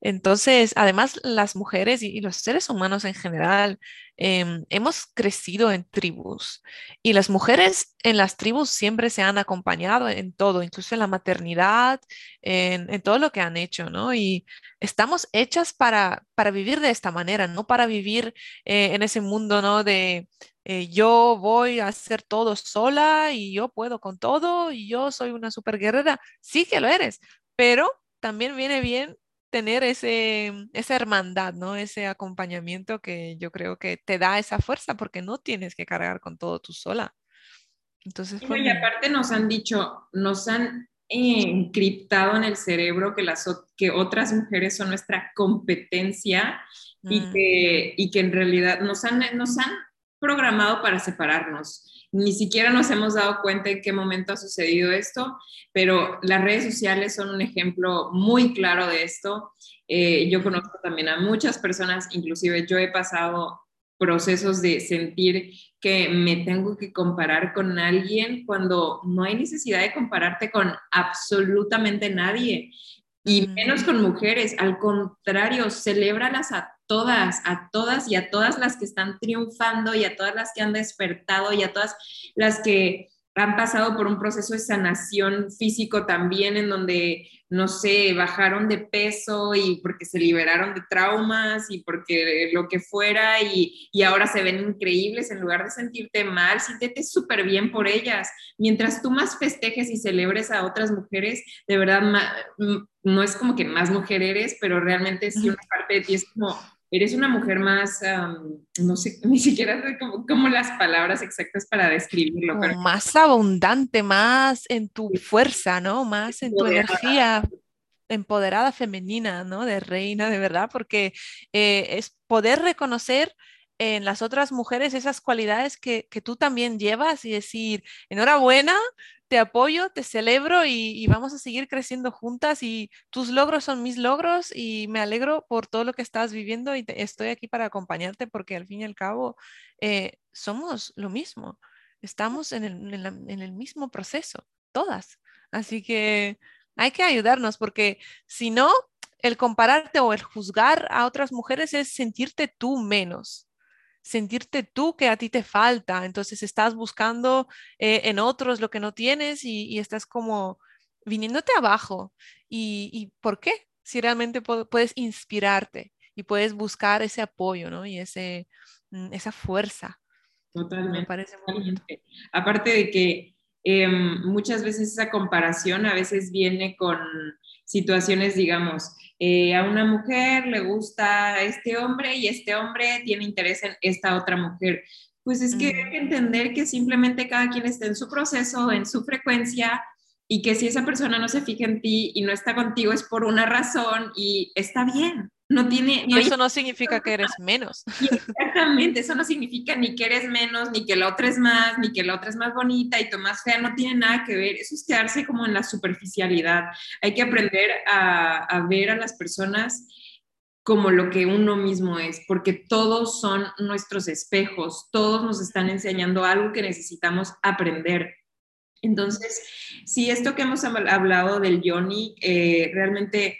Entonces, además, las mujeres y, los seres humanos en general em, hemos crecido en tribus y las mujeres en las tribus siempre se han acompañado en todo, incluso en la maternidad, en, todo lo que han hecho, ¿no? Y estamos hechas para, para vivir de esta manera, no para vivir eh, en ese mundo, ¿no? De eh, yo voy a hacer todo sola y yo puedo con todo y yo soy una super guerrera. Sí que lo eres, pero también viene bien tener ese, esa hermandad, ¿no? Ese acompañamiento que yo creo que te da esa fuerza porque no tienes que cargar con todo tú sola. Entonces, y aparte nos han dicho, nos han encriptado en el cerebro que, las, que otras mujeres son nuestra competencia y, mm. que, y que en realidad nos han, nos han programado para separarnos. Ni siquiera nos hemos dado cuenta en qué momento ha sucedido esto, pero las redes sociales son un ejemplo muy claro de esto. Eh, yo conozco también a muchas personas, inclusive yo he pasado procesos de sentir que me tengo que comparar con alguien cuando no hay necesidad de compararte con absolutamente nadie y menos con mujeres. Al contrario, celébralas a todas, a todas y a todas las que están triunfando y a todas las que han despertado y a todas las que han pasado por un proceso de sanación físico también, en donde, no sé, bajaron de peso y porque se liberaron de traumas y porque lo que fuera y, y ahora se ven increíbles, en lugar de sentirte mal, siéntete súper bien por ellas. Mientras tú más festejes y celebres a otras mujeres, de verdad, no es como que más mujer eres, pero realmente sí una parte de ti es como eres una mujer más, no sé, ni siquiera sé cómo, las palabras exactas para describirlo. Pero... Más abundante, más en tu fuerza, ¿no? Más en tu energía empoderada femenina, ¿no? De reina, de verdad, porque eh, es poder reconocer en las otras mujeres esas cualidades que, que, tú también llevas y decir, enhorabuena, te apoyo, te celebro y, vamos a seguir creciendo juntas y tus logros son mis logros y me alegro por todo lo que estás viviendo y estoy aquí para acompañarte porque al fin y al cabo eh, somos lo mismo, estamos en el, en el mismo proceso, todas. Así que hay que ayudarnos porque si no, el compararte o el juzgar a otras mujeres es sentirte tú menos sentirte tú que a ti te falta. Entonces estás buscando eh, en otros lo que no tienes y, estás como viniéndote abajo. ¿Y, por qué? Si realmente puedes inspirarte y puedes buscar ese apoyo, ¿no? Y ese, mm, esa fuerza. Totalmente. parece Aparte de que em, muchas veces esa comparación a veces viene con situaciones, digamos, eh, a una mujer le gusta este hombre y este hombre tiene interés en esta otra mujer. Pues es que hay que entender que simplemente cada quien está en su proceso, en su frecuencia y que si esa persona no se fija en ti y no está contigo es por una razón y está bien. No tiene, y eso no significa que eres menos. Exactamente, eso no significa ni que eres menos, ni que la otra es más, ni que la otra es más bonita y tú más fea, no tiene nada que ver. Eso es quedarse como en la superficialidad. Hay que aprender a, a ver a las personas como lo que uno mismo es, porque todos son nuestros espejos, todos nos están enseñando algo que necesitamos aprender. Entonces, si esto que hemos hablado del Johnny, eh, realmente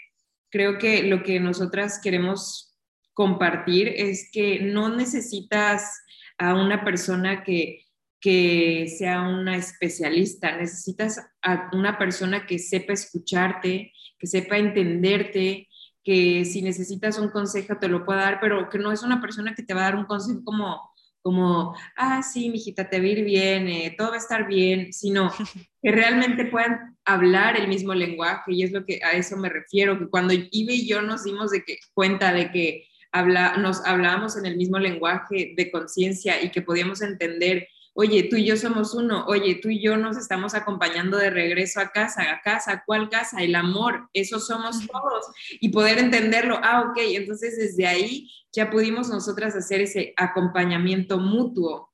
creo que lo que nosotras queremos compartir es que no necesitas a una persona que, que sea una especialista, necesitas a una persona que sepa escucharte, que sepa entenderte, que si necesitas un consejo te lo pueda dar, pero que no es una persona que te va a dar un consejo como, como ah, sí, mijita, te va a ir bien, eh, todo va a estar bien, sino que realmente puedan hablar el mismo lenguaje y es lo que a eso me refiero, que cuando Ibe y yo nos dimos de que, cuenta de que habla, nos hablábamos en el mismo lenguaje de conciencia y que podíamos entender oye, tú y yo somos uno, oye, tú y yo nos estamos acompañando de regreso a casa, a casa, ¿cuál casa? El amor, eso somos todos. Y poder entenderlo, ah, ok, entonces desde ahí ya pudimos nosotras hacer ese acompañamiento mutuo,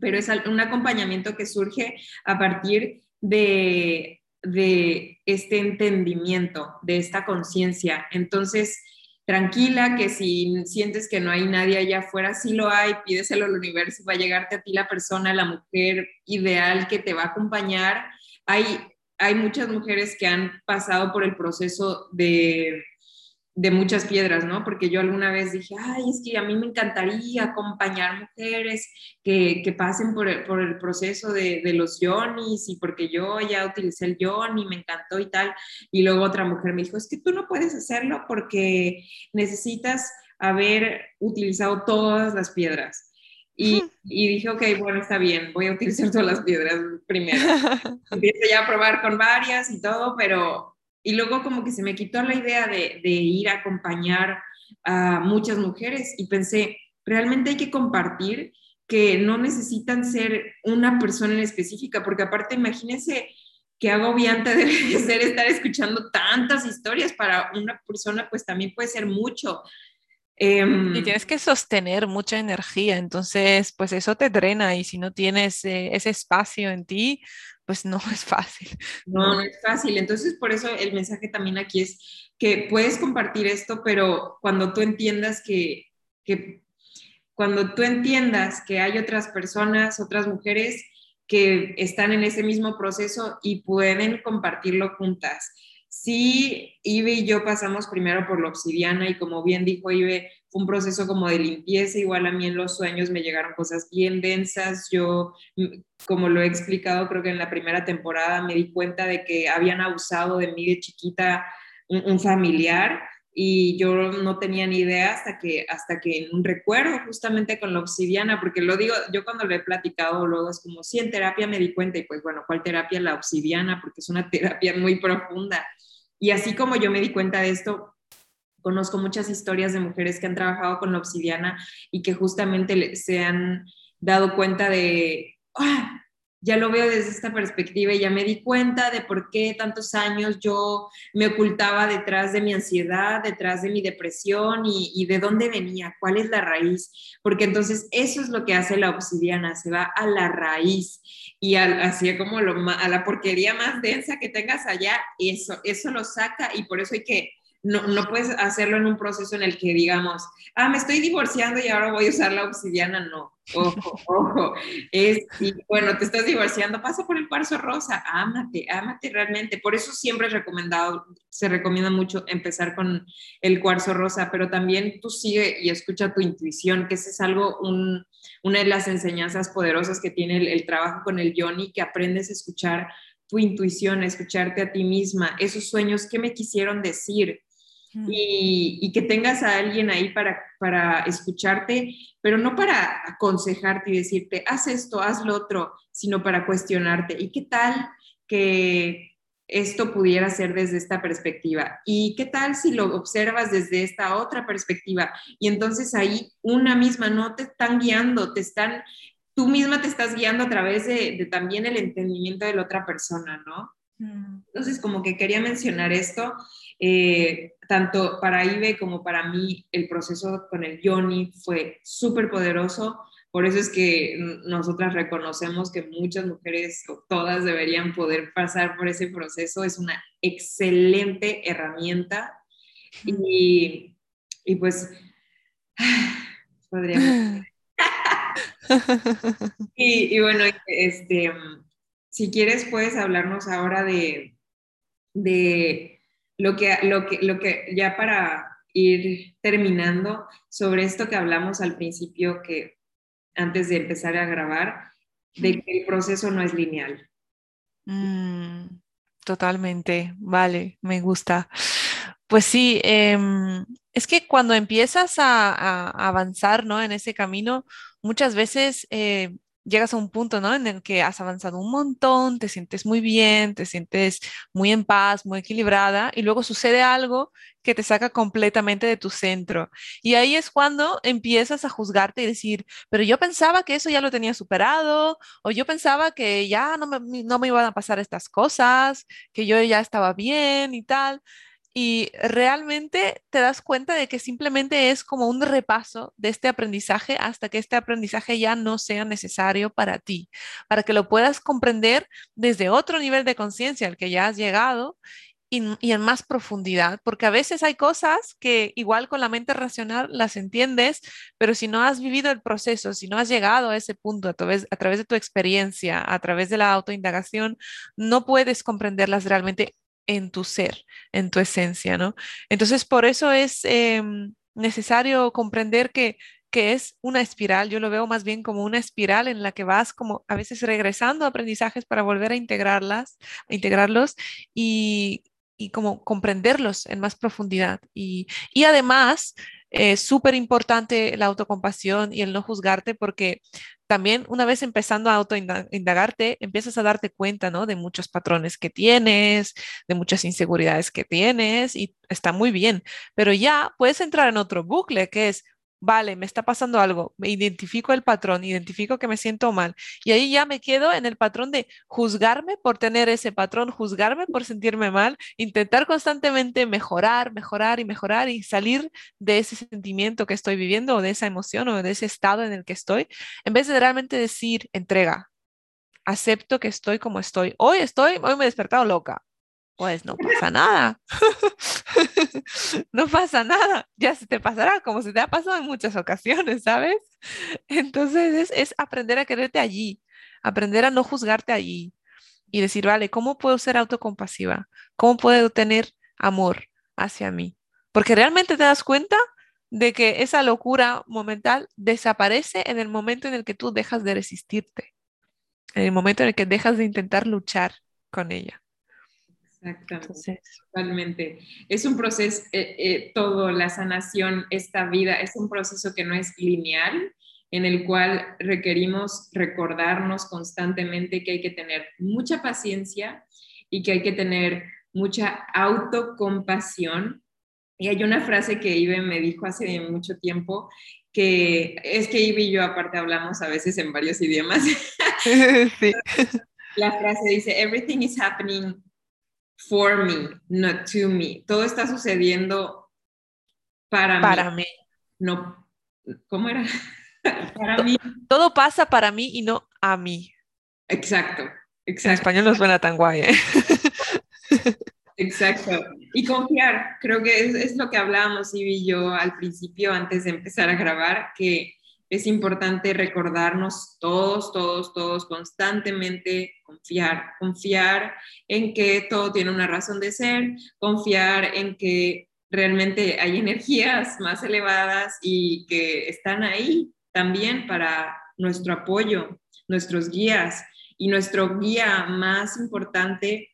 pero es un acompañamiento que surge a partir de, de este entendimiento, de esta conciencia. Entonces, tranquila, que si sientes que no hay nadie allá afuera, sí lo hay, pídeselo al universo, va a llegarte a ti la persona, la mujer ideal que te va a acompañar. Hay, hay muchas mujeres que han pasado por el proceso de de muchas piedras, ¿no? Porque yo alguna vez dije, ay, es que a mí me encantaría acompañar mujeres que, que pasen por el, por el proceso de, de, los yonis y porque yo ya utilicé el yoni, me encantó y tal. Y luego otra mujer me dijo, es que tú no puedes hacerlo porque necesitas haber utilizado todas las piedras. Y, y, dije, ok, bueno, está bien, voy a utilizar todas las piedras primero. Empiezo ya a probar con varias y todo, pero y luego como que se me quitó la idea de, ir a acompañar a muchas mujeres y pensé, realmente hay que compartir que no necesitan ser una persona en específica, porque aparte imagínense qué agobiante debe ser estar escuchando tantas historias para una persona, pues también puede ser mucho. Em, y tienes que sostener mucha energía, entonces pues eso te drena y si no tienes eh, ese espacio en ti, pues no es fácil. No, no es fácil. Entonces, por eso el mensaje también aquí es que puedes compartir esto, pero cuando tú entiendas que, que cuando tú entiendas que hay otras personas, otras mujeres que están en ese mismo proceso y pueden compartirlo juntas. Sí, Ibe y yo pasamos primero por la obsidiana y como bien dijo Ibe, fue un proceso como de limpieza, igual a mí en los sueños me llegaron cosas bien densas, yo, mm, como lo he explicado, creo que en la primera temporada me di cuenta de que habían abusado de mí de chiquita un, familiar y yo no tenía ni idea hasta que, hasta que en un recuerdo justamente con la obsidiana, porque lo digo, yo cuando lo he platicado luego es como, sí, en terapia me di cuenta y pues bueno, ¿cuál terapia? La obsidiana, porque es una terapia muy profunda. Y así como yo me di cuenta de esto, Conozco muchas historias de mujeres que han trabajado con la obsidiana y que justamente se han dado cuenta de, ah, ya lo veo desde esta perspectiva y ya me di cuenta de por qué tantos años yo me ocultaba detrás de mi ansiedad, detrás de mi depresión y, de dónde venía, cuál es la raíz, porque entonces eso es lo que hace la obsidiana, se va a la raíz y así como lo, a la porquería más densa que tengas allá, eso, eso lo saca y por eso hay que no, no, puedes hacerlo en un proceso en el que digamos, ah, me estoy divorciando y ahora voy a usar la obsidiana. No, ojo, ojo. Es, bueno, te estás divorciando, pasa por el cuarzo rosa, ámate, ámate realmente. Por eso siempre es recomendado, se recomienda mucho empezar con el cuarzo rosa, pero también tú sigue y escucha tu intuición, que ese es algo, un, una de las enseñanzas poderosas que tiene el, el trabajo con el yoni, que aprendes a escuchar tu intuición, a escucharte a ti misma, esos sueños, ¿qué me quisieron decir? Y, que tengas a alguien ahí para, para escucharte, pero no para aconsejarte y decirte, haz esto, haz lo otro, sino para cuestionarte. ¿Y qué tal que esto pudiera ser desde esta perspectiva? ¿Y qué tal si lo observas desde esta otra perspectiva? Y entonces ahí una misma no te están guiando, te están, tú misma te estás guiando a través de, de también el entendimiento de la otra persona, ¿no? Entonces, como que quería mencionar esto, eh, tanto para Ibe como para mí, el proceso con el Yoni fue súper poderoso. Por eso es que nosotras reconocemos que muchas mujeres, todas deberían poder pasar por ese proceso. Es una excelente herramienta. Y, y pues, podríamos... y, y bueno, este si quieres, puedes hablarnos ahora de, de lo, que, lo, que, lo que ya para ir terminando sobre esto que hablamos al principio, que antes de empezar a grabar, de que el proceso no es lineal. Mm, totalmente, vale, me gusta. Pues sí, em, es que cuando empiezas a, avanzar ¿no? en ese camino, muchas veces eh, llegas a un punto, ¿no? En el que has avanzado un montón, te sientes muy bien, te sientes muy en paz, muy equilibrada, y luego sucede algo que te saca completamente de tu centro. Y ahí es cuando empiezas a juzgarte y decir, pero yo pensaba que eso ya lo tenía superado, o yo pensaba que ya no me, no me iban a pasar estas cosas, que yo ya estaba bien y tal y realmente te das cuenta de que simplemente es como un repaso de este aprendizaje hasta que este aprendizaje ya no sea necesario para ti, para que lo puedas comprender desde otro nivel de conciencia al que ya has llegado y, en más profundidad, porque a veces hay cosas que igual con la mente racional las entiendes, pero si no has vivido el proceso, si no has llegado a ese punto a través, a través de tu experiencia, a través de la autoindagación, no puedes comprenderlas realmente en tu ser, en tu esencia, ¿no? Entonces, por eso es em, necesario comprender que, que es una espiral, yo lo veo más bien como una espiral en la que vas como a veces regresando a aprendizajes para volver a integrarlas, a integrarlos y, y como comprenderlos en más profundidad. Y, y además, es súper importante la autocompasión y el no juzgarte porque también una vez empezando a autoindagarte, empiezas a darte cuenta, ¿no? De muchos patrones que tienes, de muchas inseguridades que tienes y está muy bien, pero ya puedes entrar en otro bucle que es, vale, me está pasando algo, me identifico el patrón, identifico que me siento mal y ahí ya me quedo en el patrón de juzgarme por tener ese patrón, juzgarme por sentirme mal, intentar constantemente mejorar, mejorar y mejorar y salir de ese sentimiento que estoy viviendo o de esa emoción o de ese estado en el que estoy, en vez de realmente decir entrega. Acepto que estoy como estoy. Hoy estoy, hoy me he despertado loca pues no pasa nada. no pasa nada. Ya se te pasará como se te ha pasado en muchas ocasiones, ¿sabes? Entonces es, aprender a quererte allí, aprender a no juzgarte allí y decir, vale, ¿cómo puedo ser autocompasiva? ¿Cómo puedo tener amor hacia mí? Porque realmente te das cuenta de que esa locura momental desaparece en el momento en el que tú dejas de resistirte, en el momento en el que dejas de intentar luchar con ella. Exactamente, totalmente. Es un proceso, eh, eh, todo, la sanación, esta vida, es un proceso que no es lineal, en el cual requerimos recordarnos constantemente que hay que tener mucha paciencia y que hay que tener mucha autocompasión. Y hay una frase que Ibe me dijo hace mucho tiempo, que es que Ibe y yo aparte hablamos a veces en varios idiomas. Sí. La frase dice, everything is happening for me, not to me. Todo está sucediendo para, para mí. No, ¿cómo era? para mí. Todo pasa para mí y no a mí. Exacto, exacto. En español no suena tan guay, ¿eh? Exacto. Y confiar, creo que es, es lo que hablábamos, Ivy y yo, al principio, antes de empezar a grabar, que es importante recordarnos todos, todos, todos constantemente, confiar, confiar en que todo tiene una razón de ser, confiar en que realmente hay energías más elevadas y que están ahí también para nuestro apoyo, nuestros guías. Y nuestro guía más importante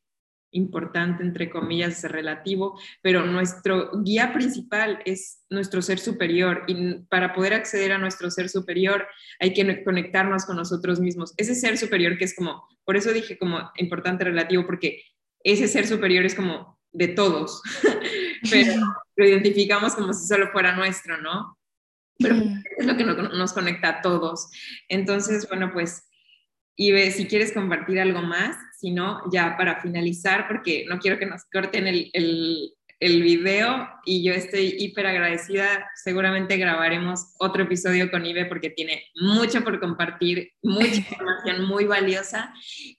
importante, entre comillas, relativo, pero nuestro guía principal es nuestro ser superior y para poder acceder a nuestro ser superior hay que conectarnos con nosotros mismos. Ese ser superior que es como, por eso dije como importante relativo, porque ese ser superior es como de todos, pero lo identificamos como si solo fuera nuestro, ¿no? Pero es lo que nos conecta a todos. Entonces, bueno, pues y ve si quieres compartir algo más, si no, ya para finalizar, porque no quiero que nos corten el, el, el video y yo estoy hiper agradecida. Seguramente grabaremos otro episodio con Ibe porque tiene mucho por compartir, mucha información muy valiosa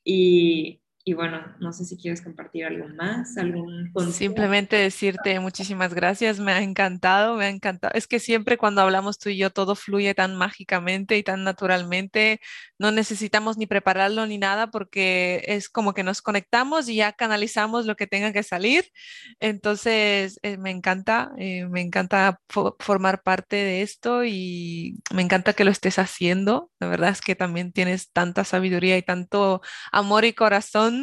y, y bueno, no sé si quieres compartir algo más, algún Simplemente decirte muchísimas gracias, me ha encantado, me ha encantado. Es que siempre cuando hablamos tú y yo todo fluye tan mágicamente y tan naturalmente, no necesitamos ni prepararlo ni nada porque es como que nos conectamos y ya canalizamos lo que tenga que salir. Entonces, eh, me encanta, eh, me encanta formar parte de esto y me encanta que lo estés haciendo. La verdad es que también tienes tanta sabiduría y tanto amor y corazón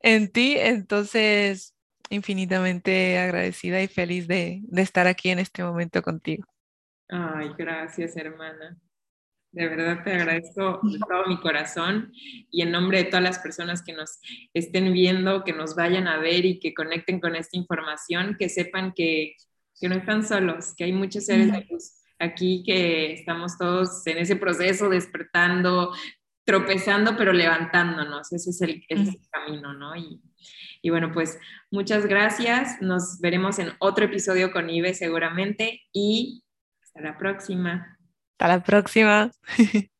en ti. Entonces, infinitamente agradecida y feliz de, estar aquí en este momento contigo. Ay, gracias, hermana. De verdad te agradezco de todo mi corazón y en nombre de todas las personas que nos estén viendo, que nos vayan a ver y que conecten con esta información, que sepan que, que no están solos, que hay muchos seres de luz aquí que estamos todos en ese proceso despertando, tropezando, pero levantándonos. Ese es el, camino, ¿no? Y, y, bueno, pues muchas gracias. Nos veremos en otro episodio con Ive seguramente y hasta la próxima. Hasta la próxima.